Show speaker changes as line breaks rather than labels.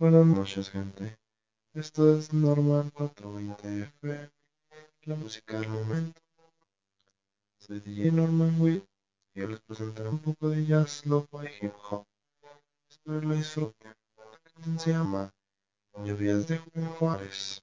Buenas noches gente, esto es Normal 420 FM, la música del momento. Soy DJ Norman Witt y hoy les presentaré un poco de jazz, lo-fi, hip hop. Espero lo disfruten. La canción se llama Lluvias de Juan Juárez.